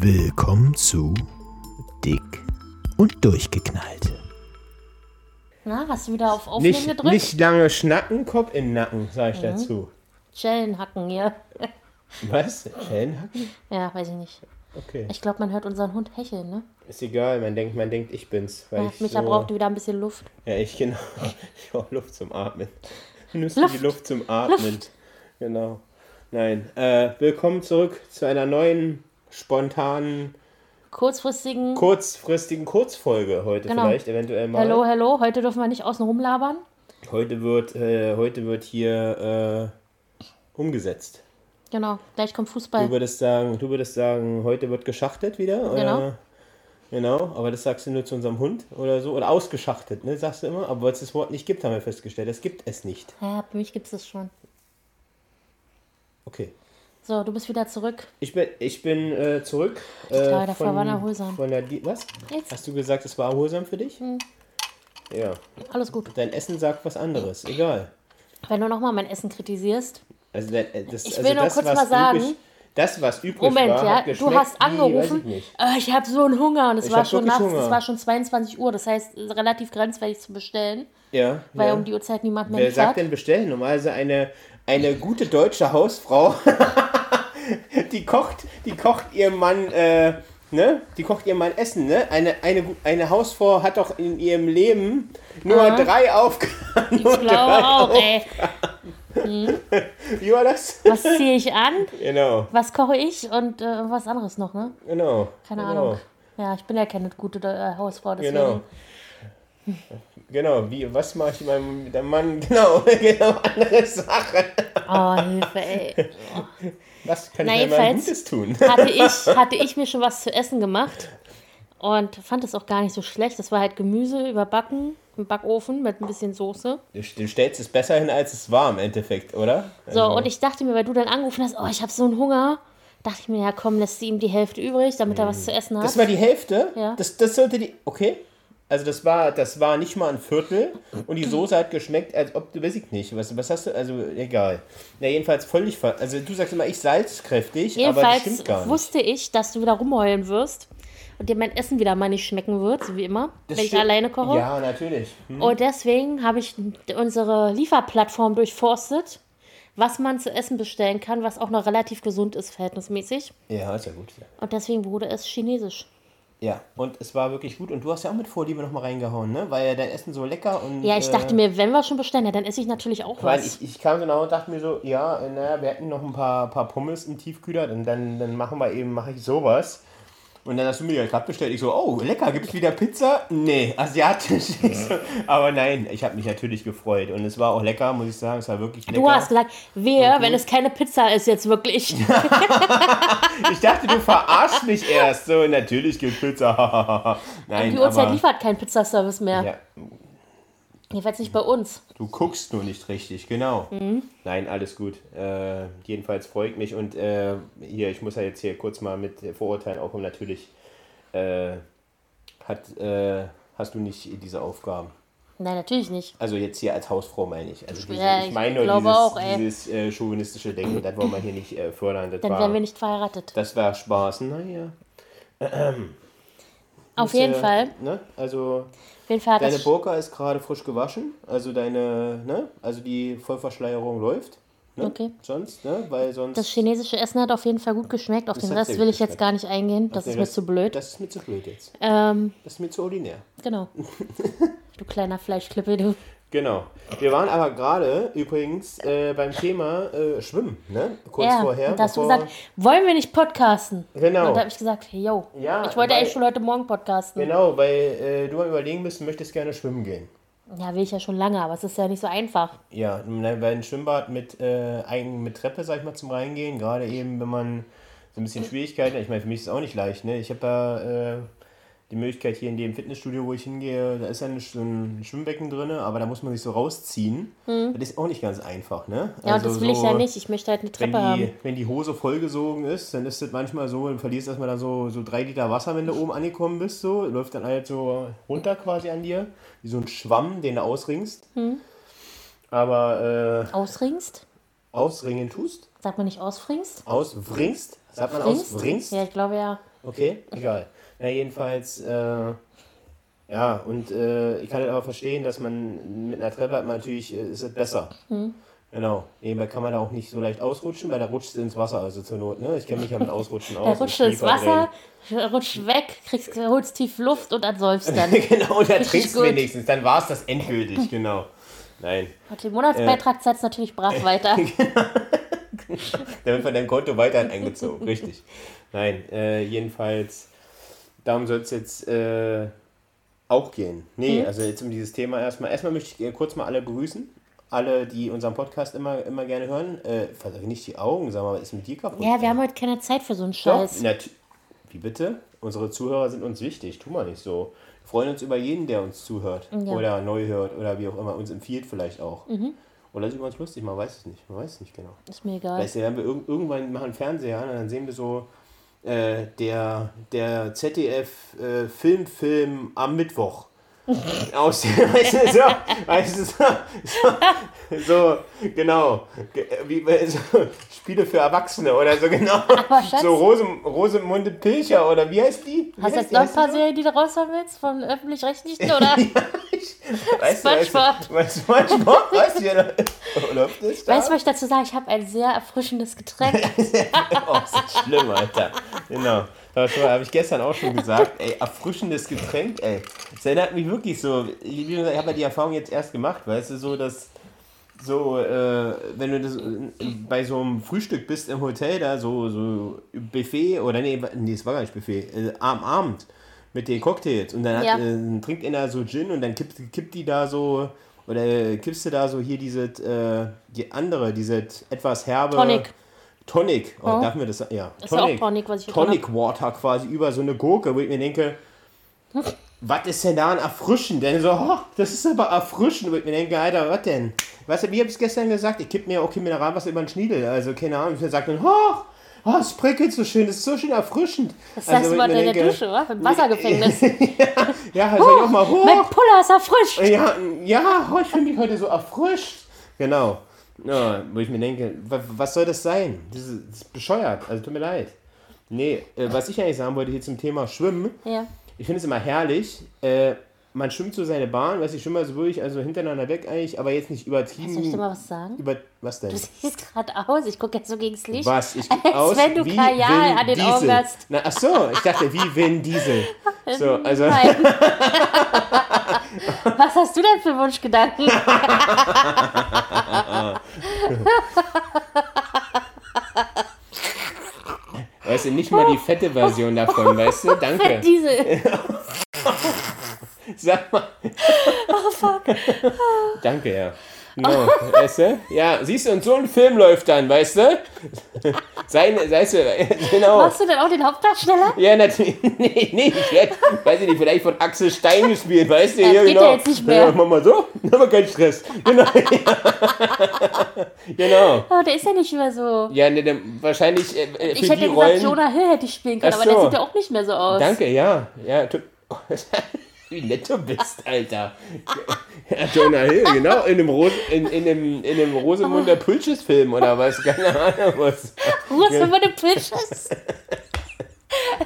Willkommen zu Dick und Durchgeknallt. Na, hast du wieder auf Aufnehmen Nicht, gedrückt? nicht lange schnacken, Kopf in den Nacken, sag ich dazu. Schellen hacken hier. Was? Schellenhacken? Ja, weiß ich nicht. Okay. Ich glaube, man hört unseren Hund hecheln, ne? Ist egal, man denkt, man denkt, ich bin's. Weil Ja, ich Micha so, braucht wieder ein bisschen Luft. Ja, ich genau. Ich brauche Luft zum Atmen. Nüsse Luft. die Luft zum Atmen. Genau. Nein. Äh, willkommen zurück zu einer neuen, spontanen, Kurzfristigen kurzfristigen Kurzfolge heute Genau. vielleicht eventuell mal. Hallo, hallo. Heute dürfen wir nicht außen rumlabern. Heute wird, äh, heute wird hier äh, umgesetzt. Genau, gleich kommt Du Fußball. würdest sagen, du würdest sagen, heute wird geschachtet wieder, oder? Genau. Genau, aber das sagst du nur zu unserem Hund oder so. Oder ausgeschachtet, ne? Sagst du immer. Aber weil es das Wort nicht gibt, haben wir festgestellt. Es gibt es nicht. Ja, für mich gibt es schon. Okay. So, du bist wieder zurück. Ich bin, ich bin äh, zurück. Die Kleider waren erholsam. Von der, was? Jetzt. Hast du gesagt, es war erholsam für dich? Hm. Ja. Alles gut. Dein Essen sagt was anderes. Egal. Wenn du nochmal mein Essen kritisierst. Also, äh, das, Ich also will nur das, kurz was mal sagen- Übrig, das, was übrig Moment, war, ja. hat Du hast wie, angerufen. ich nicht. Äh, ich habe so einen Hunger und es Ich war schon nachts. Hunger. Es war schon 22 Uhr. Das heißt, relativ grenzwertig zu bestellen, Ja. weil ja. um die Uhrzeit niemand mehr Wer sagt liefert. denn bestellen? Normalerweise eine, eine gute deutsche Hausfrau, die kocht, die kocht ihrem Mann, äh, ne? Die kocht ihrem Mann Essen, ne? Eine, eine, eine Hausfrau hat doch in ihrem Leben nur Aha. drei Aufgaben. Ich glaube auch, ey. Wie war das? Was ziehe ich an? Genau, Was koche ich und äh, was anderes noch, ne? genau. Keine genau. Ahnung. Ja, ich bin ja keine gute äh, Hausfrau, deswegen. Genau. Genau, wie, was mache ich meinem mit dem Mann? Genau, genau, andere Sache. Oh, Hilfe, ey. Was kann Na, ich jedenfalls- Gutes tun? Hatte ich, hatte ich mir schon was zu essen gemacht und fand es auch gar nicht so schlecht. Das war halt Gemüse überbacken im Backofen mit ein bisschen Soße. Du du stellst es besser hin, als es war im Endeffekt, oder? So, Also- und ich dachte mir, weil du dann angerufen hast, oh, ich habe so einen Hunger, dachte ich mir, ja komm, lässt sie ihm die Hälfte übrig, damit er was zu essen hat. Das war die Hälfte? Ja. Das, das sollte die. Okay. Also das war, das war nicht mal ein Viertel und die Soße hat geschmeckt, als ob du weiß ich nicht. Was, was hast du? Also egal. Ja, jedenfalls völlig ver Also du sagst immer, ich salzkräftig, aber das Jedenfalls stimmt gar nicht. wusste ich, dass du wieder rumheulen wirst und dir mein Essen wieder mal nicht schmecken wird, so wie immer, Das wenn ich alleine koche. Ja, natürlich. Hm. Und deswegen habe ich unsere Lieferplattform durchforstet, was man zu essen bestellen kann, was auch noch relativ gesund ist, verhältnismäßig. Ja, ist ja gut. Und deswegen wurde es chinesisch. Ja, und es war wirklich gut. Und du hast ja auch mit Vorliebe nochmal reingehauen, ne? Weil ja dein Essen so lecker und. Ja, ich äh, dachte mir, wenn wir schon bestellen, ja, dann esse ich natürlich auch Weil was. ich, ich kam genau und dachte mir so, ja, äh, naja, wir hätten noch ein paar, paar Pommes im Tiefkühler, dann, dann, dann machen wir eben, mache ich sowas. Und dann hast du mir ja gerade bestellt. Ich so, oh, lecker, gibt es wieder Pizza? Nee, asiatisch. Ich so, aber nein, ich habe mich natürlich gefreut. Und es war auch lecker, muss ich sagen. Es war wirklich lecker. du hast gesagt, wer, wenn es keine Pizza ist jetzt wirklich. ich dachte, du verarschst mich erst. So, natürlich gibt Pizza. nein, Die Uhrzeit liefert kein Pizzaservice mehr. ja, Jedenfalls nicht bei uns. Du guckst nur nicht richtig, genau. Mhm. Nein, alles gut. Äh, jedenfalls freut mich und äh, hier, ich muss ja jetzt hier kurz mal mit Vorurteilen aufkommen. Natürlich äh, hat, äh, hast du nicht diese Aufgaben. Nein, natürlich nicht. Also jetzt hier als Hausfrau meine ich. Also diese, Ja, ich ich meine nur dieses, auch, dieses äh, chauvinistische Denken, das wollen wir hier nicht äh, fördern. Das Dann wären wir nicht verheiratet. das war Spaß. Naja. Auf jeden äh, Fall. Ne? Also Auf Deine Burka ist gerade frisch gewaschen, also deine, ne, also die Vollverschleierung läuft. Ne? Okay. Sonst, ne, weil sonst. Das chinesische Essen hat auf jeden Fall gut geschmeckt. Auf Das den Rest will ich jetzt gar nicht eingehen. Das Nee, ist mir zu blöd. Das ist mir zu blöd jetzt. Ähm, Das ist mir zu ordinär. genau. du kleiner Fleischklippe, du. Genau. Wir waren aber gerade übrigens äh, beim Thema äh, Schwimmen, ne? Kurz ja, vorher. da hast du gesagt, wollen wir nicht podcasten? Genau. Und da habe ich gesagt, yo. Ja, ich wollte weil- eigentlich schon heute Morgen podcasten. Genau, weil äh, du am überlegen bist, möchtest gerne schwimmen gehen. Ja, will ich ja schon lange, aber es ist ja nicht so einfach. Ja, weil ein Schwimmbad mit, äh, mit Treppe, sag ich mal, zum Reingehen, gerade eben, wenn man so ein bisschen Schwierigkeiten hat, ich meine, für mich ist es auch nicht leicht, ne? Ich habe ja äh, die Möglichkeit hier in dem Fitnessstudio, wo ich hingehe, da ist ja ein, so ein Schwimmbecken drin, aber da muss man sich so rausziehen. Das ist auch nicht ganz einfach, ne? Hm. Ja, und das will ich ja nicht. Ich möchte halt eine Wenn Treppe die, haben. wenn die Hose vollgesogen ist, dann ist das manchmal so, du verlierst erstmal dann so, so drei Liter Wasser, wenn du oben angekommen bist, so, läuft dann halt so runter quasi an dir, wie so ein Schwamm, den du ausringst. Hm. Aber äh, Ausringst? ausringen tust, Sagt man nicht ausfringst? auswringst, Sagt man aus? Bringst? Bringst? Ja, ich glaube ja. Okay, egal. Na, jedenfalls, äh, ja, und äh, ich kann halt aber verstehen, dass man mit einer Treppe hat man natürlich, äh, ist es besser. Hm. Genau. Nebenbei kann man da auch nicht so leicht ausrutschen, weil da rutscht es ins Wasser, also zur Not, ne? Ich kenne mich ja mit Ausrutschen aus. Und rutscht ins. Wasser, rutscht weg, kriegst, holst tief Luft und dann säufst dann. genau, da Richtig trinkst du gut. wenigstens. Dann war es das endgültig, genau. Nein. Und den Monatsbeitrag zahlst natürlich brav weiter. Der wird von deinem Konto weiterhin eingezogen. Richtig. Nein, äh, jedenfalls, darum soll es jetzt äh, auch gehen. Nee, also jetzt um dieses Thema erstmal. Erstmal möchte ich äh, kurz mal alle begrüßen. Alle, die unseren Podcast immer, immer gerne hören. Äh, nicht die Augen, sag mal, was ist mit dir kaputt? Ja, wir haben heute keine Zeit für so einen Doch, Scheiß. nat- Wie bitte? Unsere Zuhörer sind uns wichtig. Tu mal nicht so. Wir freuen uns über jeden, der uns zuhört. Ja. Oder neu hört. Oder wie auch immer. Uns empfiehlt vielleicht auch. Mhm. Oder ist über uns lustig. Man weiß es nicht. Man weiß es nicht genau. Ist mir egal. Weißt du, wenn wir irg irgendwann machen Fernseher an und dann sehen wir so äh, der, der ZDF äh, Filmfilm am Mittwoch. Aus, weißt du, so, weißt du, so, so, genau, Ge- wie, so, Spiele für Erwachsene oder so, genau. Schatz- So Rose, Rosemunde Pilcher oder wie heißt die? Wie Hast du heißt jetzt die? noch ein paar? Serien, die du raushauen willst? Von öffentlich-rechtlichen, oder? Weißt du, weißt SpongeBob. du, weißt du, SpongeBob, weißt du? Weißt du, was ich dazu sage? Ich habe ein sehr erfrischendes Getränk. Oh, ist das schlimm, Alter. Genau. Habe ich gestern auch schon gesagt. Ey, erfrischendes Getränk, ey. Das erinnert mich wirklich so. Ich, ich habe ja die Erfahrung jetzt erst gemacht, weißt du, so, dass so, äh, wenn du das, äh, bei so einem Frühstück bist im Hotel, da so, so Buffet oder nee, nee, es war gar nicht Buffet, äh, am Abend mit den Cocktails und dann hat, Ja. äh, trinkt einer so Gin und dann kippt, kippt die da so oder kippst du da so hier diese äh, die andere, diese etwas herbe Tonic. Tonic, oh, Oh. darf mir das? Ja, ist ja auch Tonic, was ich Tonic Water quasi über so eine Gurke, wo ich mir denke, was ist denn daran erfrischend? Denn so, oh, das ist aber erfrischend, wo ich mir denke, Alter, was denn? Weißt du, wie hab ich es gestern gesagt? Ich kipp mir auch kein Mineralwasser über den Schniedel, also keine Ahnung. Ich sag dann, oh, oh, es prickelt so schön, das ist so schön erfrischend. Das also, sagst wo du mal in der denke, Dusche, wa? Im Wassergefängnis. Ja, also ich auch mal, oh, Mein Puller ist erfrischt. ja, ja, oh, ich fühle mich heute so erfrischt. Genau. Ja, wo ich mir denke, wa- was soll das sein? Das ist, das ist bescheuert. Also tut mir leid. Nee, äh, was ich eigentlich sagen wollte hier zum Thema Schwimmen, Ja. ich finde es immer herrlich. Äh, man schwimmt so seine Bahn, weiß ich schwimme also wirklich, also hintereinander weg eigentlich, aber jetzt nicht übertrieben. Soll ich dir mal was sagen? über, was denn? Du siehst gerade aus, ich gucke jetzt so gegens Licht. Was? Ich Als guck aus wenn du wie Kajal Vin an den Diesel. Augen hast. Na, ach so, ich dachte, wie Vin Diesel. So, also, Nein. Was hast du denn für Wunschgedanken? weißt du, nicht mal die fette Version davon, weißt du? Danke. Diese. Sag mal. Oh fuck. Danke, ja. No, weißt du? Ja, siehst du, und so ein Film läuft dann, weißt du? Seine, weißt du, genau. Machst du denn auch den Hauptdarsteller? Ja, natürlich. Nee, nee, ich werd, weiß ich nicht, vielleicht von Axel Stein gespielt, weißt du? Das ja, geht genau. ja jetzt nicht mehr. Ja, mach mal so, aber kein Stress. Genau. genau. Oh, der ist ja nicht mehr so. Ja, ne, dann wahrscheinlich äh, äh, für Ich hätte die gesagt, Rollen. Jonah Hill hätte ich spielen können, Ach aber der so. sieht ja auch nicht mehr so aus. Danke, ja. ja tu- Wie nett du bist, Alter. Ja, Jonah Hill, genau. In einem, Ros in, in einem, in einem Rosemunder Pulches-Film oder was? Keine Ahnung was. Rosamunde Pilches.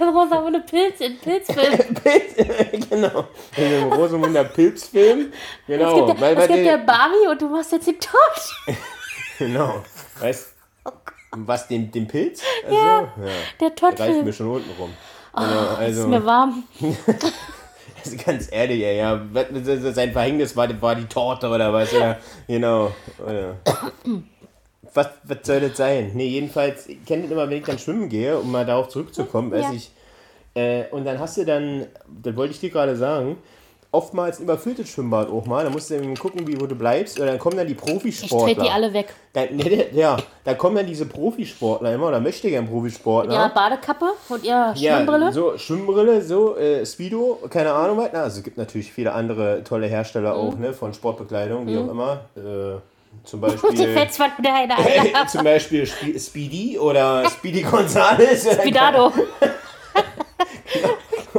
Rosamunde Pilz in Pilzfilm. Pilz, genau. In einem Rosemunder Pilzfilm. Es Genau. gibt, ja, weil, es gibt ja Barbie und du machst jetzt den Tod. Genau. Weißt was, den, den Pilz? Also, Ja. ja. Der Reicht mir schon unten rum. Genau, Ist also, mir warm. also ganz ehrlich, ey, ja, sein Verhängnis war, war die Torte oder was, oder, genau, oder. Was, was soll das sein? Nee, jedenfalls, ich kenne das immer, wenn ich dann schwimmen gehe, um mal darauf zurückzukommen, Ja. ich, äh, und dann hast du dann, das wollte ich dir gerade sagen, oftmals ein überfülltes Schwimmbad auch mal, da musst du eben gucken, wie, wo du bleibst, oder dann kommen dann die Ich Profisportler. trete die alle weg. Da, nee, ja, da kommen dann diese Profisportler immer, oder möchte gern Profisportler. Ihre Badekappe und ihre Ja, Schwimmbrille. so Schwimmbrille, so äh, Speedo, keine Ahnung was. Na, also es gibt natürlich viele andere tolle Hersteller auch, ne, von Sportbekleidung, wie auch immer. Äh, zum Beispiel, zum Beispiel Spe Speedy oder Speedy Gonzales. Bidado.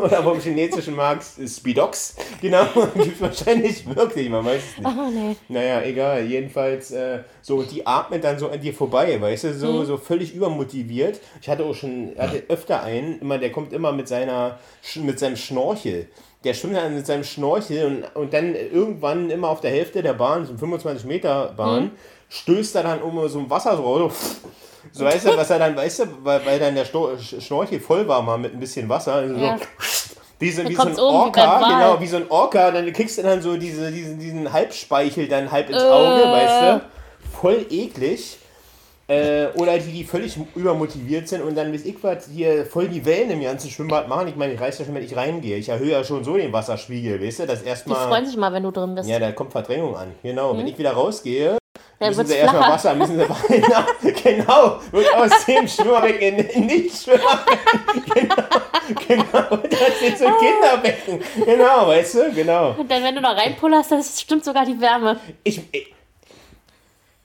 oder vom chinesischen Markt Speedox. Genau, gibt wahrscheinlich wirklich, man weiß es nicht. Oh, nee. Naja, egal. Jedenfalls, äh, so, die atmet dann so an dir vorbei, weißt du, so, Mhm. so völlig übermotiviert. Ich hatte auch schon, hatte öfter einen, immer, der kommt immer mit seiner, mit seinem Schnorchel. Der schwimmt dann mit seinem Schnorchel und, und dann irgendwann immer auf der Hälfte der Bahn, so 25 Meter Bahn, Mhm. stößt er dann um so ein Wasser so raus. So weißt du, was er dann, weißt du, weil, weil dann der Sto- Schnorchel voll war mal mit ein bisschen Wasser. Also Ja. so, wie so, wie so ein wie Orca, Wal. genau, wie so ein Orca, dann kriegst du dann so diese, diesen, diesen Halbspeichel dann halb ins Auge, Äh. weißt du? Voll eklig. Äh, oder die, die völlig übermotiviert sind und dann bis ich was hier voll die Wellen im ganzen Schwimmbad machen. Ich meine, ich weiß ja schon, wenn ich reingehe. Ich erhöhe ja schon so den Wasserspiegel, weißt du? Das Die erstmal. freuen sich mal, wenn du drin bist. Ja, da kommt Verdrängung an. Genau. Wenn ich wieder rausgehe, Dann müssen sie erstmal. Wasser, müssen sie genau, genau, wird aus dem Schwimmerbecken in nicht Schwimmerbecken. Genau, genau. Das sind so Kinderbecken. Genau, weißt du? Genau. Und dann, wenn du da reinpullerst, dann stimmt sogar die Wärme. Ich, ich,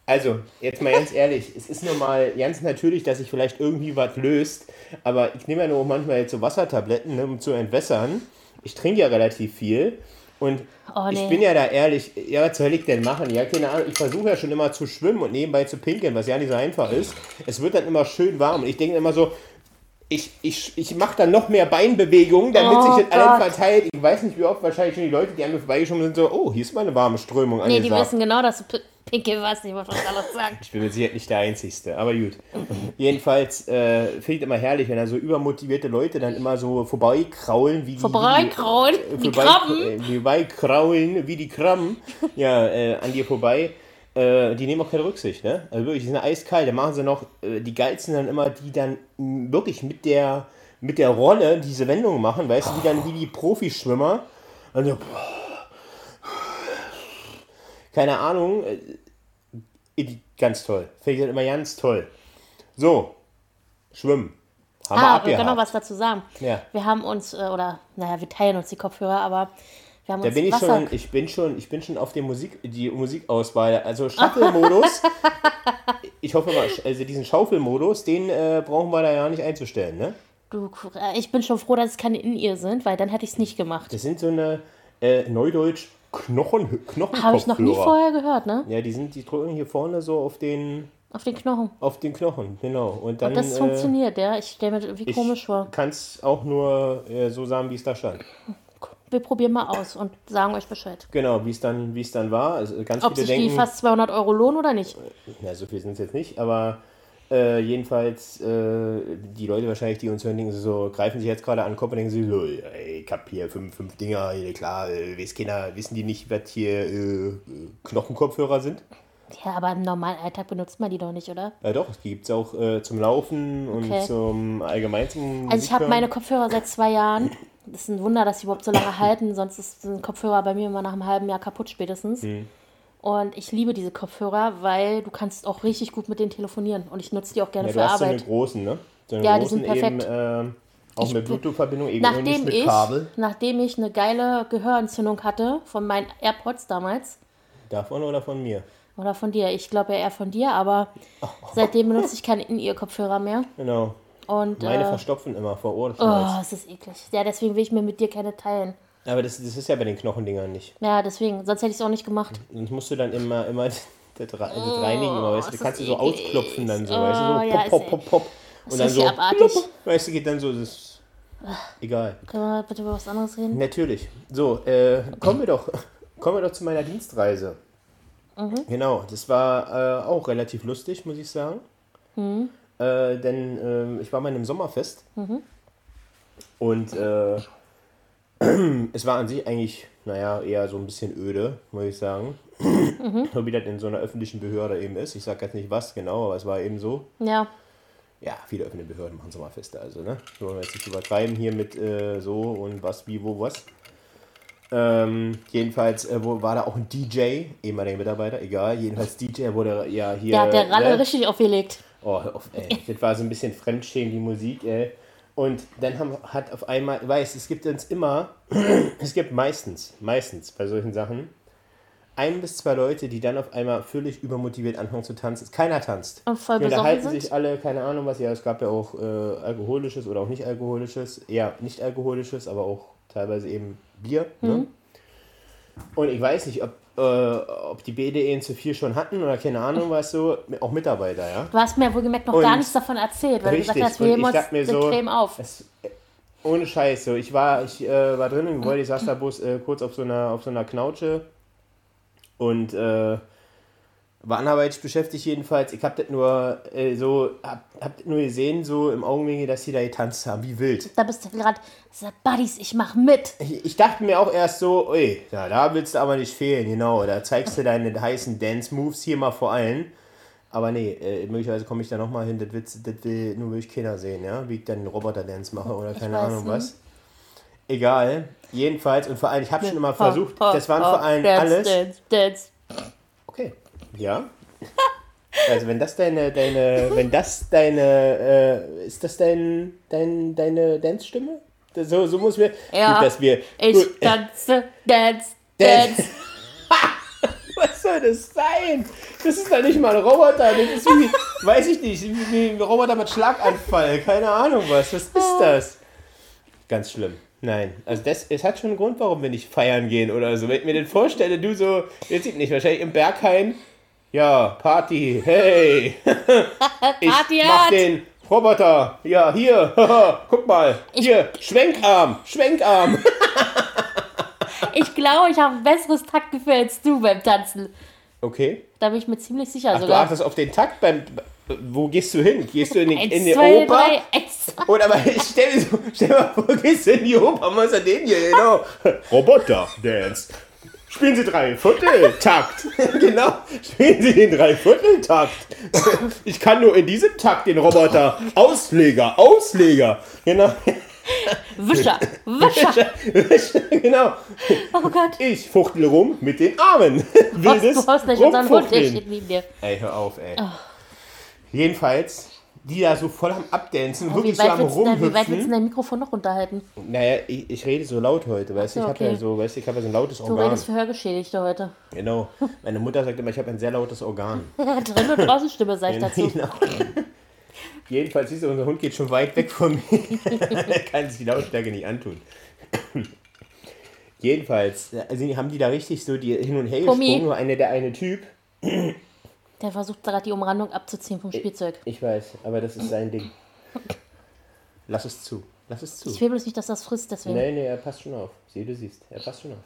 also, jetzt mal ganz ehrlich, es ist nun mal ganz natürlich, dass sich vielleicht irgendwie was löst, aber ich nehme ja nur manchmal jetzt so Wassertabletten, ne, um zu entwässern. Ich trinke ja relativ viel und Oh, nee. ich bin ja da ehrlich, ja, was soll ich denn machen? Ja, keine Ahnung, ich versuche ja schon immer zu schwimmen und nebenbei zu pinkeln, was ja nicht so einfach ist. Es wird dann immer schön warm und ich denke immer so, ich, ich, ich mache dann noch mehr Beinbewegungen, damit Oh sich das allen Gott. verteilt. Ich weiß nicht, wie oft wahrscheinlich schon die Leute, die an mir vorbeigeschoben sind, so, oh, hier ist mal eine warme Strömung Nee, die angesagt. wissen genau, dass du P- Pinkel warst, nicht was alles sagt. Ich bin mit Sicherheit nicht der Einzige, aber gut. Jedenfalls äh, finde ich immer herrlich, wenn da so übermotivierte Leute dann immer so vorbeikraulen, wie die. Vorbeikraulen, wie, wie vorbei- Krabben. äh, Vorbeikraulen, wie die Krabben. Ja, äh, an dir vorbei. Äh, die nehmen auch keine Rücksicht, ne? Also wirklich, die sind eiskalt. Da machen sie noch, äh, die geilsten dann immer, die dann wirklich mit der, mit der Rolle diese Wendung machen, weißt du, die dann wie die Profischwimmer. Also, keine Ahnung, äh, ganz toll. Finde ich das immer ganz toll. So, schwimmen. Haben wir Ah, wir abgehakt. können noch was dazu sagen. Ja. Wir haben uns, äh, oder, naja, wir teilen uns die Kopfhörer, aber wir haben Da uns bin ich Wasser... schon, ich bin schon, ich bin schon auf die Musik, die Musikauswahl. Also Shuffle-Modus. ich hoffe mal, also diesen Schaufelmodus, den äh, brauchen wir da ja nicht einzustellen, ne? Du, äh, ich bin schon froh, dass es keine In-Ear sind, weil dann hätte ich es nicht gemacht. Das sind so eine äh, Neudeutsch Knochen, Knochenkopfhörer. Habe ich noch nie vorher gehört, ne? Ja, die sind, die drücken hier vorne so auf den, Auf den Knochen. auf den Knochen, genau. Und dann. Und das äh, funktioniert, ja. Ich stelle mir das irgendwie komisch vor. kann es auch nur äh, so sagen, wie es da stand. Wir probieren mal aus und sagen euch Bescheid. Genau, wie es dann, wie es dann war. Also ganz Ob viele sich die denken, fast 200 Euro lohnen oder nicht. ja, so viel sind es jetzt nicht, aber äh, jedenfalls äh, die Leute wahrscheinlich, die uns hören, denken so, greifen sich jetzt gerade an den Kopf und denken sie so, ey, ich hab hier fünf, fünf Dinger, klar, äh, weiß keiner, wissen die nicht, was hier äh, Knochenkopfhörer sind? Ja, aber im normalen Alltag benutzt man die doch nicht, oder? Ja doch, es gibt es auch äh, zum Laufen und Okay. zum allgemein zum Also ich habe meine Kopfhörer seit zwei Jahren. Das ist ein Wunder, dass sie überhaupt so lange halten. Sonst ist ein Kopfhörer bei mir immer nach einem halben Jahr kaputt spätestens. Hm. Und ich liebe diese Kopfhörer, weil du kannst auch richtig gut mit denen telefonieren. Und ich nutze die auch gerne Ja, für du hast so eine Arbeit. großen, ne? So eine Ja, die sind perfekt. Eben, äh, auch Ich mit bin- Bluetooth-Verbindung, eben und nicht Nachdem mit ich, Kabel. nachdem ich eine geile Gehörentzündung hatte von meinen AirPods damals, Davon oder von mir? oder von dir, ich glaube ja eher von dir, aber Oh. seitdem benutze ich keine In-Ear-Kopfhörer mehr. Genau. Und Meine äh, verstopfen immer vor Ohrenschmerz. oh, es ist eklig. Ja, deswegen will ich mir mit dir keine teilen. Aber das, das ist ja bei den Knochendingern nicht. Ja, deswegen, sonst hätte ich es auch nicht gemacht. Sonst musst du dann immer, immer das, das reinigen, immer, weißt du, du kannst du so eklig. ausklopfen dann so, Oh, weißt du, so ja, pop, pop, pop, pop. Und dann so, abartig. plupp, weißt du, geht dann so, das ist egal. Können wir bitte über was anderes reden? Natürlich. So, äh, kommen wir doch, kommen wir doch zu meiner Dienstreise. Mhm. Genau, das war äh, auch relativ lustig, muss ich sagen. Mhm. Äh, denn ähm, ich war mal in einem Sommerfest Mhm. und äh, es war an sich eigentlich, naja, eher so ein bisschen öde, muss ich sagen. Mhm. So wie das in so einer öffentlichen Behörde eben ist. Ich sage jetzt nicht was genau, aber es war eben so. Ja, Ja, viele öffentliche Behörden machen Sommerfeste, also, ne? Wollen wir jetzt nicht übertreiben hier mit äh, so und was, wie, wo, was. Ähm, jedenfalls äh, wo, war da auch ein DJ, ehemaliger Mitarbeiter, egal. Jedenfalls DJ wurde ja hier. der hat der Ralle ne? richtig aufgelegt. Oh, auf, ey. Das war so ein bisschen fremdschämen, die Musik, ey. Und dann haben, hat auf einmal, weiß, es gibt uns immer, es gibt meistens, meistens bei solchen Sachen ein bis zwei Leute, die dann auf einmal völlig übermotiviert anfangen zu tanzen. Keiner tanzt. Und voll Die unterhalten sich alle, keine Ahnung was, ja, es gab ja auch äh, alkoholisches oder auch nicht alkoholisches, eher nicht alkoholisches, aber auch teilweise eben Bier. Ne? Mhm. Und ich weiß nicht, ob, äh, ob die BDE zu viel schon hatten oder keine Ahnung was so, auch Mitarbeiter, ja. Du hast mir wohlgemerkt noch Und- gar nichts davon erzählt, weil Richtig, du gesagt hast, wir heben uns mir so, Creme auf. Es, äh, ohne Scheiß, so. Ich war, ich äh, war drin im Gebäude, ich saß da bloß äh, kurz auf so einer, auf so einer Knautsche und äh, war anderweitig beschäftigt jedenfalls. Ich hab das nur äh, so, hab, hab das nur gesehen, so im Augenwinkel, dass die da getanzt haben, wie wild. Da bist du gerade, sagt, Buddies, ich mach mit. Ich, ich dachte mir auch erst so, ui, ja, da willst du aber nicht fehlen, genau. Da zeigst du deine heißen Dance-Moves hier mal vor allen. Aber nee, äh, möglicherweise komme ich da nochmal hin, das, willst- das will nur wirklich keiner sehen, ja? Wie ich dann Roboter-Dance mache oder keine weiß Ahnung nicht. was. Egal, jedenfalls, und vor allem, ich habe schon immer versucht, das waren vor allem alles. Dance, dance. Okay, ja. Also wenn das deine, deine, wenn das deine, äh, ist das dein, dein, deine Dance-Stimme? So, so muss wir, Ja, gut, dass wir, Ich gut, tanze, dance, Dance. Was soll das sein? Das ist doch nicht mal ein Roboter. Das ist wie, weiß ich nicht, wie, ein Roboter mit Schlaganfall. Keine Ahnung was. Was ist das? Ganz schlimm. Nein, also das, es hat schon einen Grund, warum wir nicht feiern gehen oder so. Wenn ich mir das vorstelle, du so, jetzt sieht nicht, wahrscheinlich im Berghain, ja, Party, hey, ich Party mach hart. den Roboter, ja, hier, guck mal, hier, Schwenkarm, Schwenkarm. Ich glaube, ich habe ein besseres Taktgefühl als du beim Tanzen. Okay, Da bin ich mir ziemlich sicher ach, du sogar. achtest auf den Takt beim, wo gehst du hin? Gehst du in die, in die zwei, Oper? drei, eins, zwei. Oder aber stell, dir so, stell mal vor, gehst du in die Oper, was ist denn den hier, genau. Roboter Dance. Spielen Sie drei Vierteltakt. genau. Spielen Sie den drei Vierteltakt. Ich kann nur in diesem Takt den Roboter. Ausleger, Ausleger. Genau. Wischer, Wischer. genau. Oh Gott. Ich fuchtel rum mit den Armen. Wildes du hast nicht unseren Hund, der steht neben dir. Ey, hör auf, ey. Jedenfalls, die da so voll am Abdancen, wirklich so am du denn, wie weit willst du Rumhüpfen. dein Mikrofon noch unterhalten? Naja, ich, ich rede so laut heute, weißt du? Ich so, habe ja okay. so, weißt du, ich habe ja so ein lautes Du Organ. redest für Hörgeschädigte heute. Genau. Meine Mutter sagt immer, ich habe ein sehr lautes Organ. Drin und draußen Stimme, sag ich dazu. Genau. Jedenfalls, siehst du, unser Hund geht schon weit weg von mir. er kann sich die Lautstärke nicht antun. Jedenfalls, also haben die da richtig so die hin und her Pummi. gesprungen, nur eine, der eine Typ. Der versucht gerade die Umrandung abzuziehen vom Spielzeug. Ich weiß, aber das ist sein Ding. Lass es zu. Lass es zu. Ich will bloß nicht, dass das frisst, deswegen. Nee, nee, er passt schon auf. Sieh, du siehst, er passt schon auf.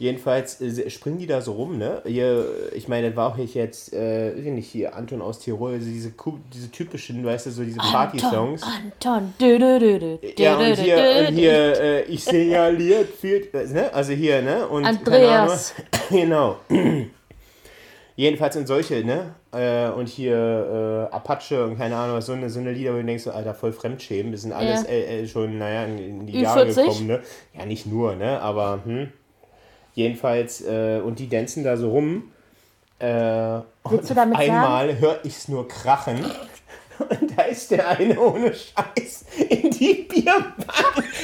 Jedenfalls äh, springen die da so rum, ne? Hier, ich meine, das war auch nicht jetzt, äh, weiß ich nicht, hier Anton aus Tirol, also diese, diese typischen, weißt du, so diese Anton, Party-Songs. Anton, dü, dü, dü, dü, Ja, und hier, und hier äh, ich signaliert für, äh, ne? Also hier, ne? Und, Andreas. keine Ahnung. Genau. Jedenfalls sind solche, ne? Äh, und hier äh, Apache und keine Ahnung, was, so eine, so eine Lieder, wo du denkst, Alter, voll Fremdschämen. Das sind alles Ja. äh, äh, schon, naja, in, in die Ü40? Jahre gekommen, ne? Ja, nicht nur, ne? Aber, hm. Jedenfalls, äh, und die dancen da so rum. Äh, und einmal höre ich es nur krachen. Und da ist der eine ohne Scheiß in die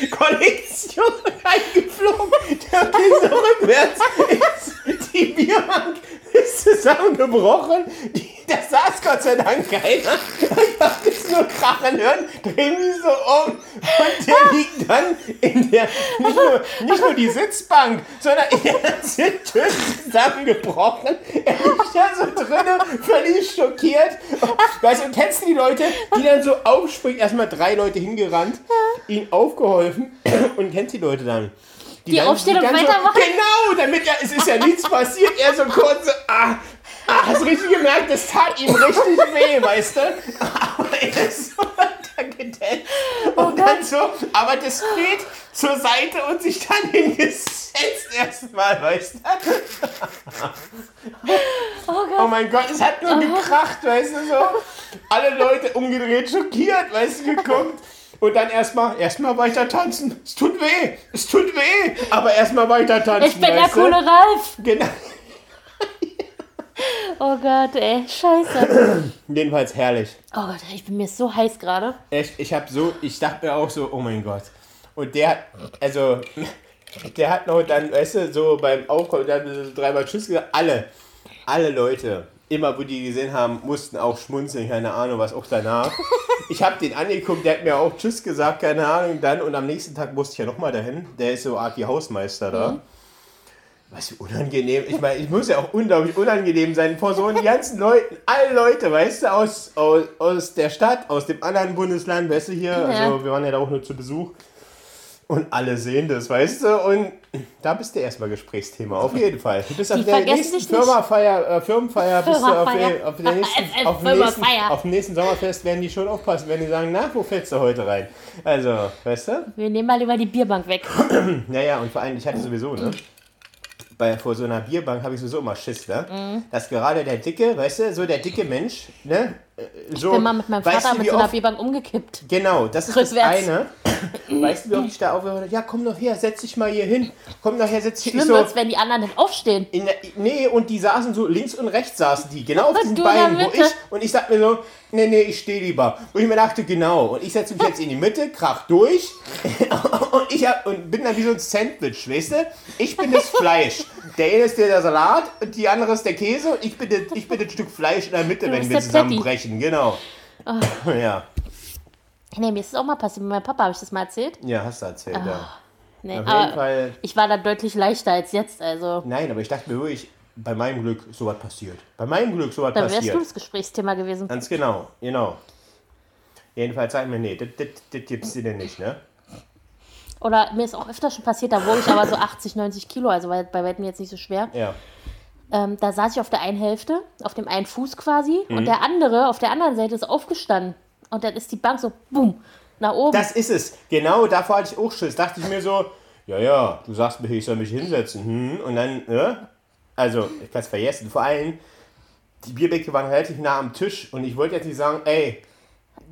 Bierbank-Kollektion reingeflogen. Der ging so rückwärts. Ist, die Bierbank ist zusammengebrochen. Die, da saß Gott sei Dank keiner. Ich hab das nur krachen hören, dreh mich so um. Und der liegt dann in der, nicht nur, nicht nur die Sitzbank, sondern in der Sitztür zusammengebrochen. Er liegt da so drinnen, völlig schockiert. Weißt du, kennst du die Leute, die dann so aufspringen? Erstmal drei Leute hingerannt, ihm aufgeholfen und kennst die Leute dann? Die dann- aufstehen und dann weitermachen? So, genau, damit er, es ist ja nichts passiert. Er so kurz so, ah, ah, hast du richtig gemerkt, das tat ihm richtig weh, weißt du? Aber er ist so weitergedacht. Und dann so, aber das steht zur Seite und sich dann hingesetzt erstmal, weißt du? Oh Oh mein Gott, es hat nur gekracht, weißt du so. Alle Leute umgedreht, schockiert, weißt du, geguckt. Und dann erstmal erstmal weiter tanzen. Es tut weh, es tut weh, aber erstmal weiter tanzen. Ich bin der coole Ralf. Genau. Oh Gott, ey. Scheiße. Jedenfalls herrlich. Oh Gott, ich bin mir so heiß gerade. Echt, ich habe so, ich dachte mir auch so, oh mein Gott. Und der, also, der hat noch dann, weißt du, so beim Aufkommen, der hat so dreimal Tschüss gesagt. Alle, alle Leute, immer wo die gesehen haben, mussten auch schmunzeln, keine Ahnung, was auch danach. Ich habe den angeguckt, der hat mir auch Tschüss gesagt, keine Ahnung, dann und am nächsten Tag musste ich ja nochmal dahin. Der ist so Art wie Hausmeister da. Mhm. Was unangenehm. Ich meine, ich muss ja auch unglaublich unangenehm sein vor so einen ganzen Leuten, alle Leute, weißt du, aus, aus, aus der Stadt, aus dem anderen Bundesland, weißt du hier, Ja. also wir waren ja da auch nur zu Besuch. Und alle sehen das, weißt du? Und da bist du erstmal Gesprächsthema, auf jeden Fall. Du bist auf der nächsten. Firmafeier, äh, Firmenfeier, bist du auf, der, auf, der nächsten, Äh, äh, auf, dem nächsten, auf dem nächsten Sommerfest werden die schon aufpassen, wenn die sagen, na, wo fällst du heute rein? Also, weißt du? Wir nehmen mal lieber die Bierbank weg. Naja, und vor allem, ich hatte sowieso, ne? Bei, vor so einer Bierbank habe ich sowieso immer Schiss, ne? Mhm. Dass gerade der dicke, weißt du, so der dicke Mensch, ne? Äh, So, Ich bin mal mit meinem Vater du, mit so einer Bierbank umgekippt. Genau, das ist das Rückwärts. eine. Weißt du, wie oft ich da aufgehört habe? Ja, komm doch her, setz dich mal hier hin. Komm doch her, setz dich. Ich Schlimm so, wird's, wenn die anderen dann aufstehen. in der, nee, und die saßen so, links und rechts saßen die, genau auf diesen Beinen, wo ich, und ich sag mir so, nee, nee, ich stehe lieber. Und ich mir dachte, genau, und ich setze mich jetzt in die Mitte, krach durch, und ich hab, und bin dann wie so ein Sandwich, weißt du? Ich bin das Fleisch. Der eine ist der Salat, und die andere ist der Käse, und ich bin das, ich bin das Stück Fleisch in der Mitte, wenn wir zusammenbrechen, genau. Ja, Nee, mir ist es auch mal passiert. Mit meinem Papa habe ich das mal erzählt. ja, hast du erzählt, ja. Nee, Auf jeden Fall, ich war da deutlich leichter als jetzt. Also, nein, aber ich dachte mir wirklich, bei meinem Glück sowas passiert. Bei meinem Glück sowas dann wärst passiert. du das Gesprächsthema gewesen. Ganz genau, genau. Jedenfalls sagen wir, nee, das, das, das gibt's dir denn nicht, ne? Oder mir ist auch öfter schon passiert, da wog ich aber so 80, 90 Kilo, also bei, bei weitem jetzt nicht so schwer. Ja. Ähm, da saß ich auf der einen Hälfte, auf dem einen Fuß quasi, Mhm. und der andere auf der anderen Seite ist aufgestanden. Und dann ist die Bank so, boom, nach oben. Das ist es. Genau davor hatte ich auch Schiss. Dachte ich mir so, ja, ja, du sagst mir, ich soll mich hinsetzen. Hm, und dann, ne? Also, ich kann es vergessen. Vor allem, die Bierbänke waren relativ nah am Tisch und ich wollte jetzt nicht sagen, ey,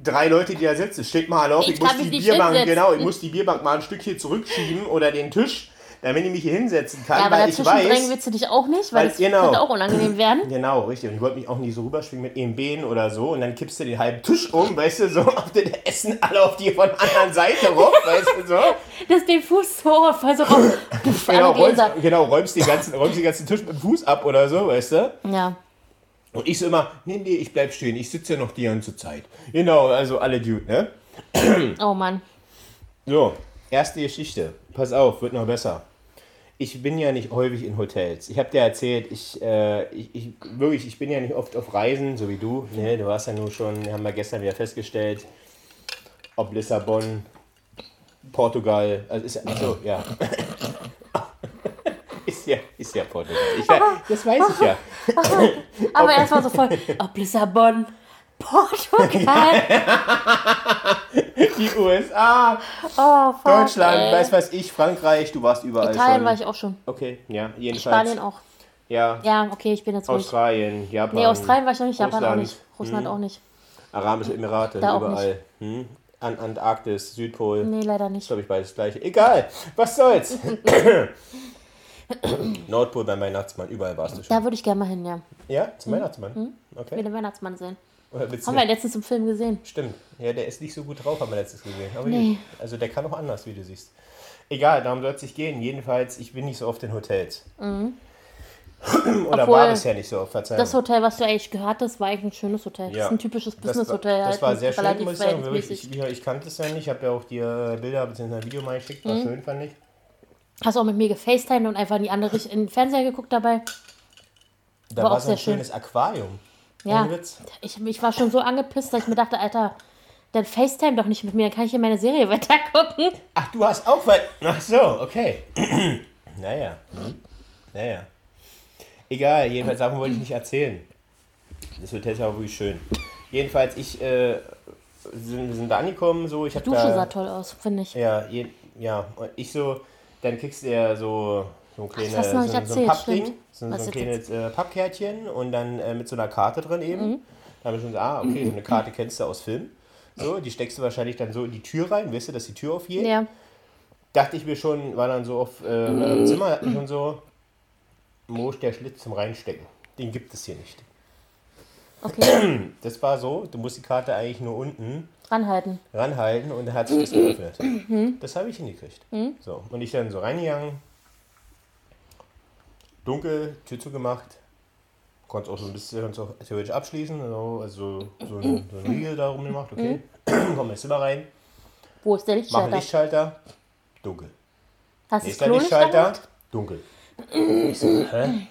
drei Leute, die da sitzen, steht mal auf, Ich ich, muss die Bierbank, hinsetzen. genau, ich muss die Bierbank mal ein Stück hier zurückschieben oder den Tisch, damit ich mich hier hinsetzen kann, ja, aber weil ich dazwischen drängen weiß, willst du dich auch nicht, Weil- weil das genau. könnte auch unangenehm werden. Genau, richtig. Und ich wollte mich auch nicht so rüberschwingen mit Beinen oder so. Und dann kippst du den halben Tisch um, weißt du, so auf den Essen alle auf die von der anderen Seite rum, weißt du, so. Das ist den Fuß so hoch, also auf, Genau, räumst, genau räumst, den ganzen, räumst den ganzen Tisch mit dem Fuß ab oder so, weißt du. Ja. Und ich so immer, nee, nee, ich bleib stehen, ich sitze ja noch die ganze Zeit. Genau, also alle Dude, ne? Oh Mann. So, erste Geschichte. Pass auf, wird noch besser. Ich bin ja nicht häufig in Hotels. Ich habe dir erzählt, ich, äh, ich, ich, wirklich, ich bin ja nicht oft auf Reisen, so wie du. Ne, du warst ja nur schon, haben wir gestern wieder festgestellt, ob Lissabon, Portugal, also ist ja, achso, ja. Ist ja, ist ja Portugal. Ich, we- das weiß ich ja. Aber erstmal so voll, ob Lissabon, Portugal, Die USA, oh, fuck, Deutschland, ey. weiß was ich, Frankreich, du warst überall Italien schon. war ich auch schon. Okay, ja, jedenfalls. Spanien auch. Ja, Ja, okay, ich bin jetzt ruhig. Australien, Japan. Nee, Australien war ich noch nicht, Japan auch nicht. Russland auch nicht. Arabische Emirate, Da auch überall. Hm? An Antarktis, Südpol. Nee, leider nicht. glaube ich, beides gleiche. Egal, was soll's. Nordpol beim Weihnachtsmann, überall warst du schon. Da würde ich gerne mal hin, ja. Ja, zum Weihnachtsmann? Ich will Okay. den Weihnachtsmann sehen. Oder Haben wir letztens im Film gesehen. Stimmt. Ja, der ist nicht so gut drauf, haben wir letztes gesehen. Aber Nee. Also der kann auch anders, wie du siehst. Egal, darum soll es nicht gehen. Jedenfalls, ich bin nicht so oft in Hotels. Oder Mhm. Obwohl, war bisher nicht so oft, Verzeihung. Das Hotel, was du eigentlich gehört hast, war eigentlich ein schönes Hotel. Das Ja. ist ein typisches Das Business-Hotel. Das halt, war mit sehr schön, muss ich sagen. Verhältnismäßig. ich, ich kannte es ja nicht. Ich habe ja auch die äh, Bilder bzw. Video mal geschickt. Mhm. War schön, fand ich. Hast auch mit mir gefacetimed und einfach in die andere in den Fernseher geguckt dabei. Da War war, auch so ein sehr schön. schönes Aquarium. Ja. Ich, ich war schon so angepisst, dass ich mir dachte, Alter, dann FaceTime doch nicht mit mir, dann kann ich hier meine Serie weitergucken. Ach, du hast auch was. Ach so, okay. naja. Naja. Egal, jedenfalls Sachen wollte ich nicht erzählen. Das Hotel ist aber wirklich schön. Jedenfalls, ich äh, sind, wir sind da angekommen, so ich habe Dusche da. sah toll aus, finde ich. Ja, je, ja, und ich so, dann kriegst du ja so, so ein kleines so, so ein Pappding, so, so ein kleines äh, Pappkärtchen und dann äh, mit so einer Karte drin eben. Mhm. Da haben wir schon gesagt, ah, okay, so eine Karte kennst du aus Film. So, die steckst du wahrscheinlich dann so in die Tür rein, weißt du, dass die Tür aufgeht. Ja. Dachte ich mir schon, war dann so auf äh, im Zimmer, schon so, ist der Schlitz zum Reinstecken? Den gibt es hier nicht. Okay, Das war so, du musst die Karte eigentlich nur unten ranhalten. ranhalten und dann hat sich das geöffnet. Das habe ich hingekriegt. So, und ich dann so reingegangen, dunkel, Tür zugemacht, konnte auch so ein bisschen so theoretisch abschließen, also, also so, ein, so ein Riegel da rumgemacht, okay. Komm ins Zimmer rein, Wo ist der mach einen Lichtschalter? Lichtschalter, dunkel. Hast du das Nächster Lichtschalter, angemacht? dunkel. Ich so, hä?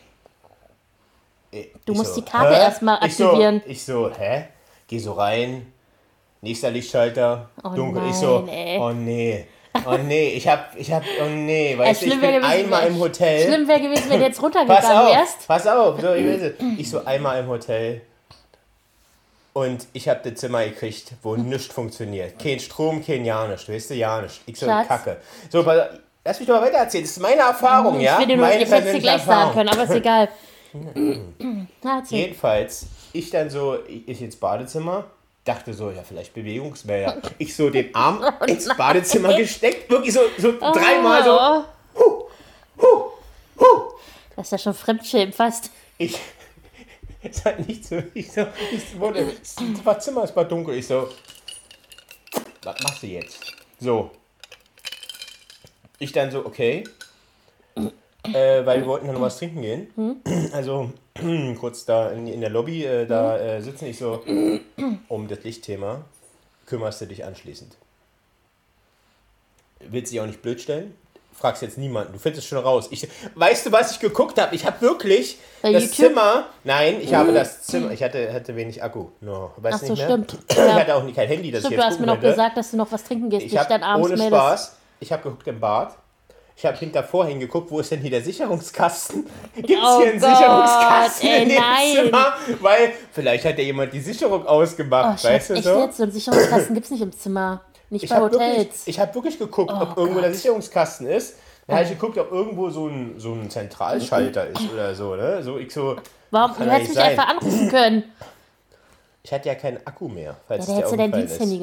Du Ich musst die Karte hä? erstmal Ich so- aktivieren. Ich so, hä? Geh so rein. Nächster Lichtschalter, Oh dunkel. ich so, nein, ey. oh nee. Oh nee, ich hab, ich hab, oh nee, weißt du, ich bin gewesen, einmal im Hotel. Schlimm wäre gewesen, wenn du jetzt Pass runtergegangen auf, wärst. pass auf. So, ich, weiß ich so einmal im Hotel und ich hab das Zimmer gekriegt, wo nichts funktioniert. Kein Strom, kein ja nichts, weißt du, ja nichts. Ich so, Schatz. kacke. So, pass- lass mich doch mal weiter erzählen. Das ist meine Erfahrung, ja? Ich will dir nur, meine ich hätte es dir gleich sagen können, aber ist egal. Jedenfalls, ich dann so, ich ins Badezimmer, dachte so, ja, vielleicht Bewegungsmelder. Ich so den Arm ins Badezimmer gesteckt, wirklich so, so dreimal so. Oh. Das ist ja schon Fremdschämen fast. Ich, es hat nicht so, ich so, ich wurde, das Zimmer ist war dunkel. Ich so, was machst du jetzt? So. Ich dann so, okay. Äh, weil wir wollten dann noch was trinken gehen. Also kurz da in, in der Lobby äh, da äh, sitzen. Ich so, um das Lichtthema kümmerst du dich anschließend. Willst dich auch nicht blöd stellen? Fragst jetzt niemanden. Du findest es schon raus. Ich, weißt du, was ich geguckt habe? Ich habe wirklich Bei das YouTube? Zimmer. Nein, ich habe das Zimmer. Ich hatte, hatte wenig Akku. No, weiß Ach so, nicht mehr. stimmt. Ich Ja. hatte auch nie kein Handy, das Stimmt, ich du jetzt hast mir gucken noch könnte. gesagt, dass du noch was trinken gehst, Ich dich dann habe abends ohne meldest. Spaß. Ich habe geguckt im Bad. Ich habe hinter vorhin geguckt, wo ist denn hier der Sicherungskasten? Gibt es Oh hier einen Gott, Sicherungskasten ey, in dem nein. Zimmer? Weil vielleicht hat ja jemand die Sicherung Oh, ausgemacht, Schatz, weißt du echt so? jetzt? So einen Sicherungskasten gibt es nicht im Zimmer. Nicht Ich bei habe wirklich, Hotels. ich hab wirklich geguckt, ob Oh irgendwo der. Sicherungskasten ist. Dann habe ich geguckt, ob irgendwo so ein, so ein Zentralschalter ist oder so. Ne? So, ich so, Warum? Du hättest mich sein. einfach anrufen können. Ich hatte ja keinen Akku mehr, falls Ja, da hättest du dein Diensthandy ist.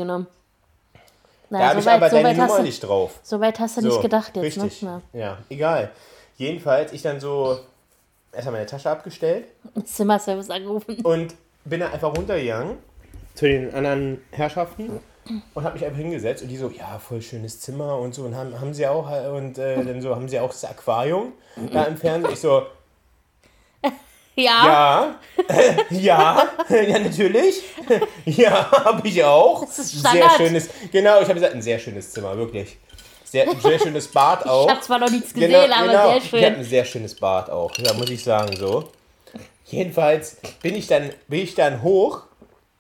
Genommen. Da habe ich so weit- aber so deine Nummer du- nicht drauf. So weit hast du So, nicht gedacht jetzt, richtig. ne? Ja, egal. Jedenfalls, ich dann so erstmal meine Tasche abgestellt Zimmerservice angerufen. und bin dann einfach runtergegangen zu den anderen Herrschaften und habe mich einfach hingesetzt und die so, ja, voll schönes Zimmer und so und haben, haben sie auch und äh, dann so haben sie auch das Aquarium da im Fernsehen. Ich so, Ja, ja, ja, ja, natürlich. Ja, habe ich auch. Das ist sehr Standard. schönes, genau, ich habe gesagt, ein sehr schönes Zimmer, wirklich. Sehr, sehr schönes Bad auch. ich habe zwar noch nichts gesehen, Genau, aber genau. sehr Ich habe schön. ein sehr schönes Bad auch, ja, muss ich sagen so. Jedenfalls bin ich dann, bin ich dann hoch,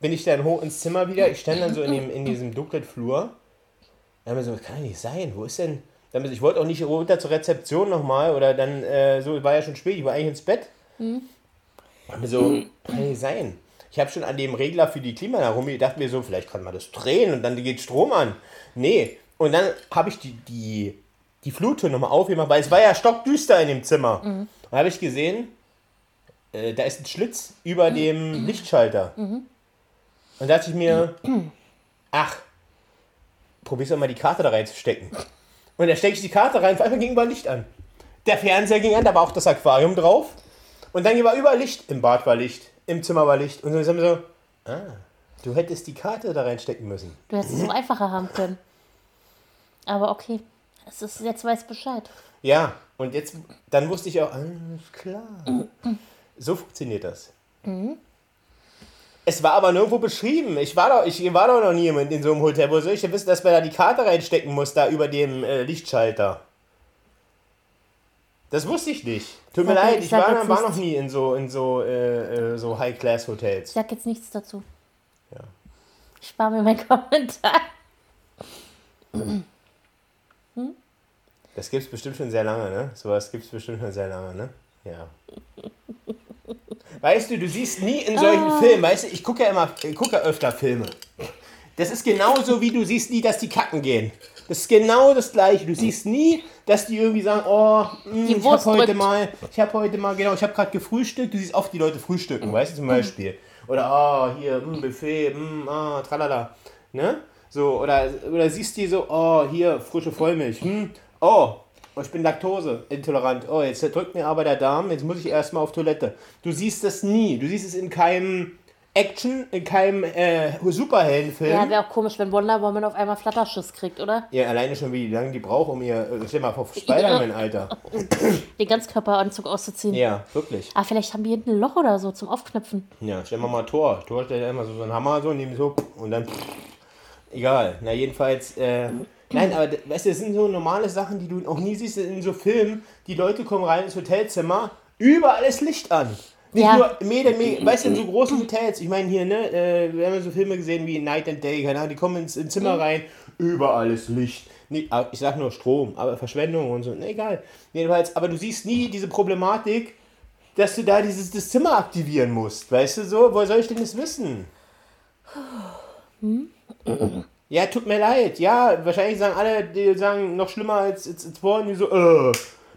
bin ich dann hoch ins Zimmer wieder. Ich stand dann so in, dem, in diesem dunklen Flur. Dann haben wir so, das kann ja nicht sein, wo ist denn? Dann, ich wollte auch nicht runter zur Rezeption nochmal oder dann, äh, so war ja schon spät, ich war eigentlich ins Bett. Dann so, kann nicht sein. Ich habe schon an dem Regler für die Klimaanlage gedacht mir so, vielleicht kann man das drehen und dann geht Strom an. Nee. Und dann habe ich die, die, die Fluttür nochmal aufgemacht, weil es war ja stockdüster in dem Zimmer. Und da habe ich gesehen, äh, da ist ein Schlitz über dem Lichtschalter. Und da dachte ich mir, ach, probier's doch mal die Karte da reinzustecken. Und da stecke ich die Karte rein, vor allem ging überall Licht an. Der Fernseher ging an, da war auch das Aquarium drauf. Und dann war überall Licht. Im Bad war Licht, im Zimmer war Licht. Und dann haben wir so, ah, du hättest die Karte da reinstecken müssen. Du hättest es so einfacher haben können. Aber okay. Es ist, jetzt weiß Bescheid. Ja, und jetzt, dann wusste ich auch, alles klar. So funktioniert das. Es war aber nirgendwo beschrieben. Ich war doch, ich war doch noch nie in, in so einem Hotel. Wo soll ich denn wissen, dass man da die Karte reinstecken muss, da über dem äh, Lichtschalter? Das wusste ich nicht. Tut mir leid, ich ich war, war noch nie in so, in so, äh, äh, so Ich High-Class-Hotels. sag jetzt nichts dazu. Ja. Ich spare mir meinen Kommentar. Das gibt es bestimmt schon sehr lange, ne? Sowas gibt es bestimmt schon sehr lange, ne? Ja. Weißt du, du siehst nie in solchen Filmen, weißt du, ich gucke ja immer, ich gucke ja öfter Filme. Das ist genauso wie du siehst nie, dass die kacken gehen. Das ist genau das gleiche. Du siehst nie, dass die irgendwie sagen, oh, mh, Die ich habe heute mal, ich habe heute mal, genau, ich habe gerade gefrühstückt. Du siehst oft die Leute frühstücken, weißt du zum Beispiel. Oder, oh, hier, mh, Buffet, mh, ah, tralala. Ne? So, oder, oder siehst die so, oh, hier, frische Vollmilch. Hm, oh, oh, ich bin laktoseintolerant. Oh, jetzt drückt mir aber der Darm, jetzt muss ich erstmal auf Toilette. Du siehst das nie. Du siehst es in keinem, Action, in keinem äh, Superheldenfilm. Ja, wäre auch komisch, wenn Wonder Woman auf einmal Flatterschuss kriegt, oder? Ja, alleine schon, wie lange die braucht, um ihr. äh, Stell mal vor, Spider-Man, Alter. Den Ganzkörperanzug auszuziehen. Ja, wirklich. Ah, vielleicht haben die hinten ein Loch oder so zum Aufknöpfen. Ja, stell mal mal Tor. Tor stellt ja immer so, so einen Hammer so, neben so und dann. Egal. Na, jedenfalls. Äh, nein, aber weißt du, das sind so normale Sachen, die du auch nie siehst in so Filmen. Die Leute kommen rein ins Hotelzimmer, überall ist Licht an. Nicht Ja. nur Meter, Meter, weißt du, in so großen Hotels, ich meine hier, ne, äh, wir haben ja so Filme gesehen wie Night and Day, keine Ahnung, die kommen ins, ins Zimmer rein, überall ist Licht. Nee, ich sag nur Strom, aber Verschwendung und so, ne, egal. Jedenfalls, aber du siehst nie diese Problematik, dass du da dieses das Zimmer aktivieren musst, weißt du so? Woher soll ich denn das wissen? Ja, tut mir leid. Ja, wahrscheinlich sagen alle, die sagen noch schlimmer als, als, als vorhin, die so, äh,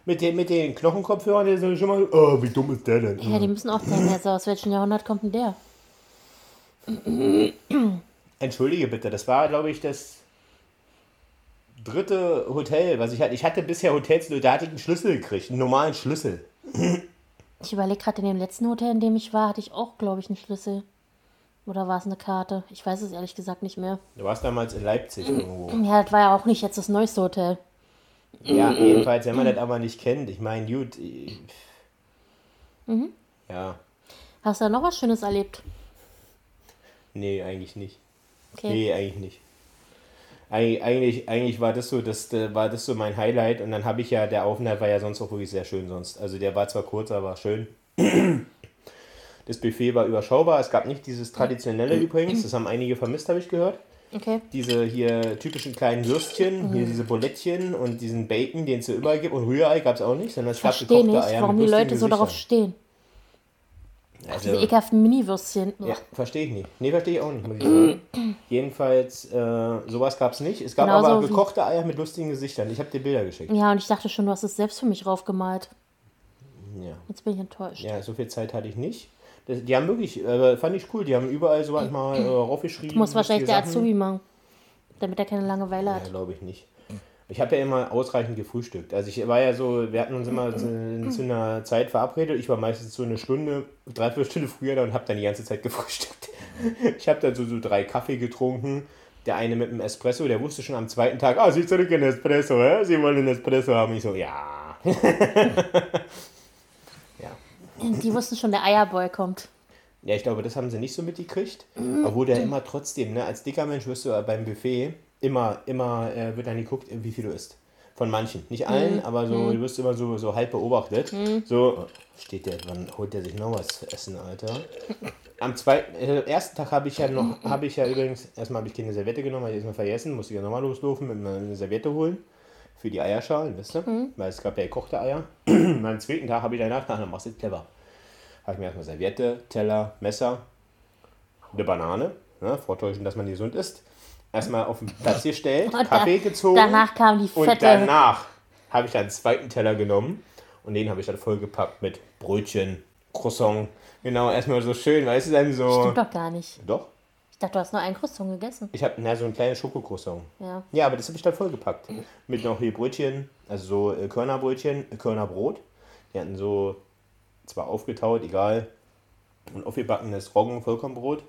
mit den, mit den Knochenkopfhörern, die sind schon mal, oh, wie dumm ist der denn? Ja, die müssen auch denken, also aus welchem Jahrhundert kommt denn der? Entschuldige bitte, das war, glaube ich, das dritte Hotel, was ich hatte. Ich hatte bisher Hotels, da hatte ich einen Schlüssel gekriegt, einen normalen Schlüssel. Ich überlege gerade, in dem letzten Hotel, in dem ich war, hatte ich auch, glaube ich, einen Schlüssel. Oder war es eine Karte? Ich weiß es ehrlich gesagt nicht mehr. Du warst damals in Leipzig irgendwo. Ja, das war ja auch nicht jetzt das neueste Hotel. Ja, jedenfalls, wenn man das aber nicht kennt, ich meine, gut. ich- Ja, Hast du da noch was Schönes erlebt? nee, eigentlich nicht. Okay. Nee, eigentlich nicht. Eig- Eigentlich, eigentlich war das so, das äh, war das so mein Highlight und dann habe ich ja, der Aufenthalt war ja sonst auch wirklich sehr schön sonst. Also der war zwar kurz, aber schön. Das Buffet war überschaubar. Es gab nicht dieses traditionelle übrigens. Das haben einige vermisst, habe ich gehört. Okay. Diese hier typischen kleinen Würstchen, hier diese Bulettchen und diesen Bacon, den es so überall gibt. Und Rührei gab es auch nicht, sondern es gab Verstehe gekochte nicht, Eier warum die Leute so darauf stehen. Also, Diese ekelhaften Mini-Würstchen. Ja, verstehe ich nicht. Nee, verstehe ich auch nicht, ich. Jedenfalls, äh, sowas gab es nicht. Es gab Genauso aber gekochte Eier mit lustigen Gesichtern. Ich habe dir Bilder geschickt. Ja, und ich dachte schon, du hast es selbst für mich raufgemalt. Ja, Jetzt bin ich enttäuscht. ja so viel Zeit hatte ich nicht. Das, die haben wirklich, äh, fand ich cool, die haben überall so manchmal äh, raufgeschrieben. Du musst wahrscheinlich der Sachen. Azubi machen, damit er keine Langeweile Ja, hat. glaube ich nicht. Ich habe ja immer ausreichend gefrühstückt. Also ich war ja so, wir hatten uns immer zu, zu einer Zeit verabredet. Ich war meistens so eine Stunde, dreiviertel Stunde früher da und habe dann die ganze Zeit gefrühstückt. Ich habe dann so, so drei Kaffee getrunken. Der eine mit einem Espresso, der wusste schon am zweiten Tag, ah, Sie zurück in Espresso, hä? Sie wollen einen Espresso haben. Ich so, ja. ja. Die wussten schon, der Eierboy kommt. Ja, ich glaube, das haben sie nicht so mitgekriegt. Obwohl der immer trotzdem, ne, als dicker Mensch wirst du beim Buffet immer, immer äh, wird dann geguckt, wie viel du isst. Von manchen. Nicht allen, aber so, du wirst immer so, so halb beobachtet. So, steht der, wann holt der sich noch was zu essen, Alter? Am zweiten, äh, ersten Tag habe ich ja noch, habe ich ja übrigens, erstmal habe ich keine Serviette genommen, habe ich erstmal vergessen, musste ich ja nochmal loslaufen, mit einer Serviette holen. Für die Eierschalen, wisst ihr? Weil es gab ja gekochte Eier. Am zweiten Tag habe ich danach, na, dann machst du das clever. Habe ich mir erstmal Serviette, Teller, Messer, eine Banane, ne, vortäuschen, dass man gesund isst. Erstmal auf den Platz gestellt, Und Kaffee da- gezogen. Danach kam die und fette. danach habe ich dann einen zweiten Teller genommen und den habe ich dann vollgepackt mit Brötchen, Croissant. Genau, erstmal so schön, weißt du, dann so. Stimmt doch gar nicht. Doch, Ich dachte, du hast nur einen Croissant gegessen. ich habe na, so ein kleines Schokocroissant. Ja. Ja, aber das habe ich dann vollgepackt. Mit noch hier Brötchen, also so äh, Körnerbrötchen, äh, Körnerbrot. Die hatten so, zwar aufgetaut, egal. Und aufgebackenes Roggen-Vollkornbrot.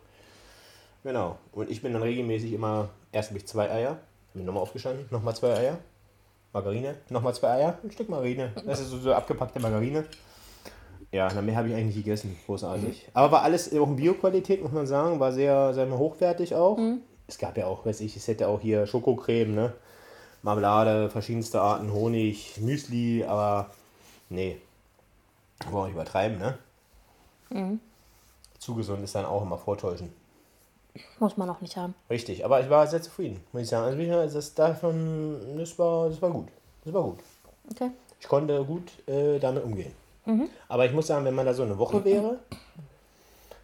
Genau. Und ich bin dann regelmäßig immer, erst habe ich zwei Eier, bin nochmal aufgestanden, nochmal zwei Eier. Margarine, nochmal zwei Eier, ein Stück Margarine. Das ist so, so abgepackte Margarine. Ja, na, mehr habe ich eigentlich nicht gegessen. Großartig. Aber war alles auch in Bioqualität, muss man sagen. War sehr, sehr hochwertig auch. Es gab ja auch, weiß ich, es hätte auch hier Schokocreme, ne? Marmelade, verschiedenste Arten, Honig, Müsli, aber nee. Wollen wir nicht übertreiben, ne? Zu gesund ist dann auch immer vortäuschen. Muss man auch nicht haben. Richtig, aber ich war sehr zufrieden, muss ich sagen. Also das davon, das war, das war gut. Das war gut. Okay. Ich konnte gut äh, damit umgehen. Aber ich muss sagen, wenn man da so eine Woche wäre,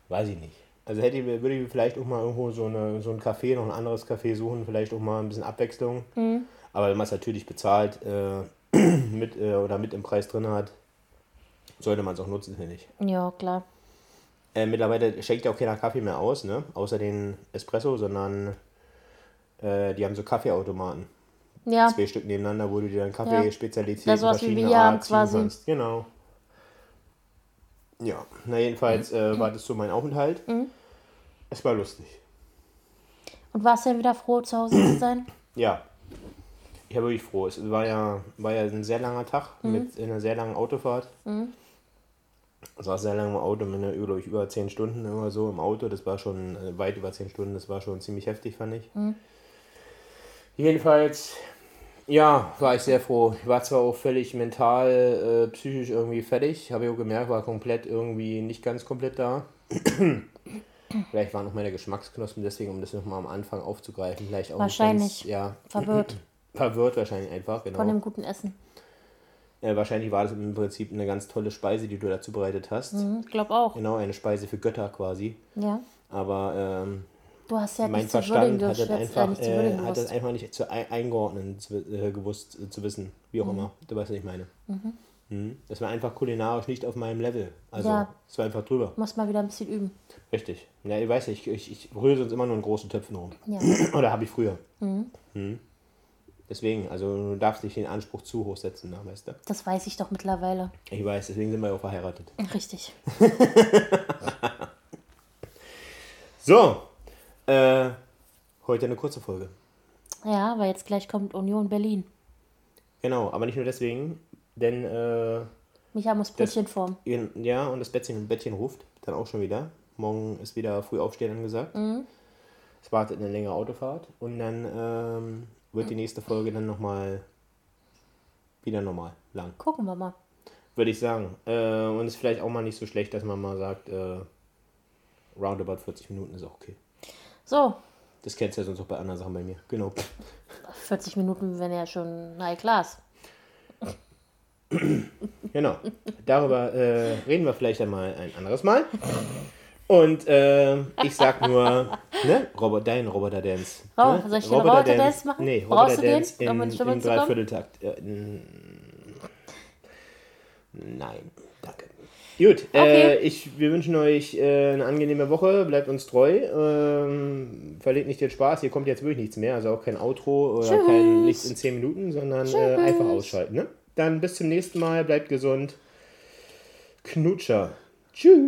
weiß ich nicht. Also hätte ich, würde ich vielleicht auch mal irgendwo so, eine, so ein Café, noch ein anderes Café suchen, vielleicht auch mal ein bisschen Abwechslung. Aber wenn man es natürlich bezahlt äh, mit, äh, oder mit im Preis drin hat, sollte man es auch nutzen, finde ich. Ja, klar. Äh, mittlerweile schenkt ja auch keiner Kaffee mehr aus, ne? Außer den Espresso, sondern äh, die haben so Kaffeeautomaten. Ja, Zwei Stück nebeneinander, wo du dir dann Kaffee Ja. Spezialitäten Ja, sowas wie wir haben quasi. kannst. Genau. Ja, na jedenfalls äh, war das so mein Aufenthalt. Mhm. Es war lustig. Und warst du denn wieder froh, zu Hause zu sein? Ja. Ich war wirklich froh. Es war ja, war ja ein sehr langer Tag mit einer sehr langen Autofahrt. Es war sehr lang im Auto, glaube ich, über 10 Stunden immer so im Auto. Das war schon äh, weit über 10 Stunden. Das war schon ziemlich heftig, fand ich. Jedenfalls, ja, war ich sehr froh. Ich war zwar auch völlig mental, äh, psychisch irgendwie fertig. Habe ich auch gemerkt, war komplett irgendwie nicht ganz komplett da. Vielleicht waren noch meine Geschmacksknospen deswegen, um das nochmal am Anfang aufzugreifen. Vielleicht auch Wahrscheinlich. Ganz, ja, Verwirrt verwirrt wahrscheinlich einfach, genau. von dem guten Essen. Äh, wahrscheinlich war das im Prinzip eine ganz tolle Speise, die du da zubereitet hast. Mhm, ich glaube auch. Genau, eine Speise für Götter quasi. Ja. Aber ähm, Du hast ja mein Verstand hat das äh, einfach, nicht zu äh, hat das gewusst. einfach nicht zu ein, eingeordnen zu, äh, gewusst, äh, zu wissen. Wie auch Mhm. immer. Du weißt, was ich meine. Mhm. Das war einfach kulinarisch nicht auf meinem Level. Also, Ja. es war einfach drüber. Muss mal wieder ein bisschen üben. Richtig. Ja, ich weiß nicht, ich, ich rühre sonst immer nur in großen Töpfen rum. Ja. Oder habe ich früher. Mhm. Deswegen, also du darfst nicht den Anspruch zu hoch setzen, na, weißt du? Das weiß ich doch mittlerweile. Ich weiß, deswegen sind wir ja auch verheiratet. Richtig. So, äh, heute eine kurze Folge. Ja, weil jetzt gleich kommt Union Berlin. Genau, aber nicht nur deswegen, denn äh, Micha muss Brötchenform. ja, und das Bettchen, Bettchen ruft dann auch schon wieder. Morgen ist wieder früh aufstehen angesagt. Es wartet eine längere Autofahrt und dann ähm, wird die nächste Folge dann nochmal wieder normal lang, Gucken wir mal. würde ich sagen. Äh, und ist vielleicht auch mal nicht so schlecht, dass man mal sagt, äh, roundabout 40 Minuten ist auch okay. So, Das kennst du ja sonst auch bei anderen Sachen bei mir. Genau. 40 Minuten wären ja schon High Class. Genau. Darüber äh, reden wir vielleicht einmal ein anderes Mal. Und äh, ich sag nur, ne, Robert, dein Roboter Dance. Oh, ne? soll ich den Roboter Dance machen? Nee, Brauchst Roboter du den, Dance um in, zu kommen? Dreivierteltakt. Äh, nein, danke. Gut, Okay. äh, ich, wir wünschen euch äh, eine angenehme Woche, bleibt uns treu, ähm, verliert nicht den Spaß, hier kommt jetzt wirklich nichts mehr, also auch kein Outro oder Tschüss. kein Nichts in 10 Minuten, sondern äh, einfach ausschalten. Ne? Dann bis zum nächsten Mal, bleibt gesund. Knutscher. Tschüss.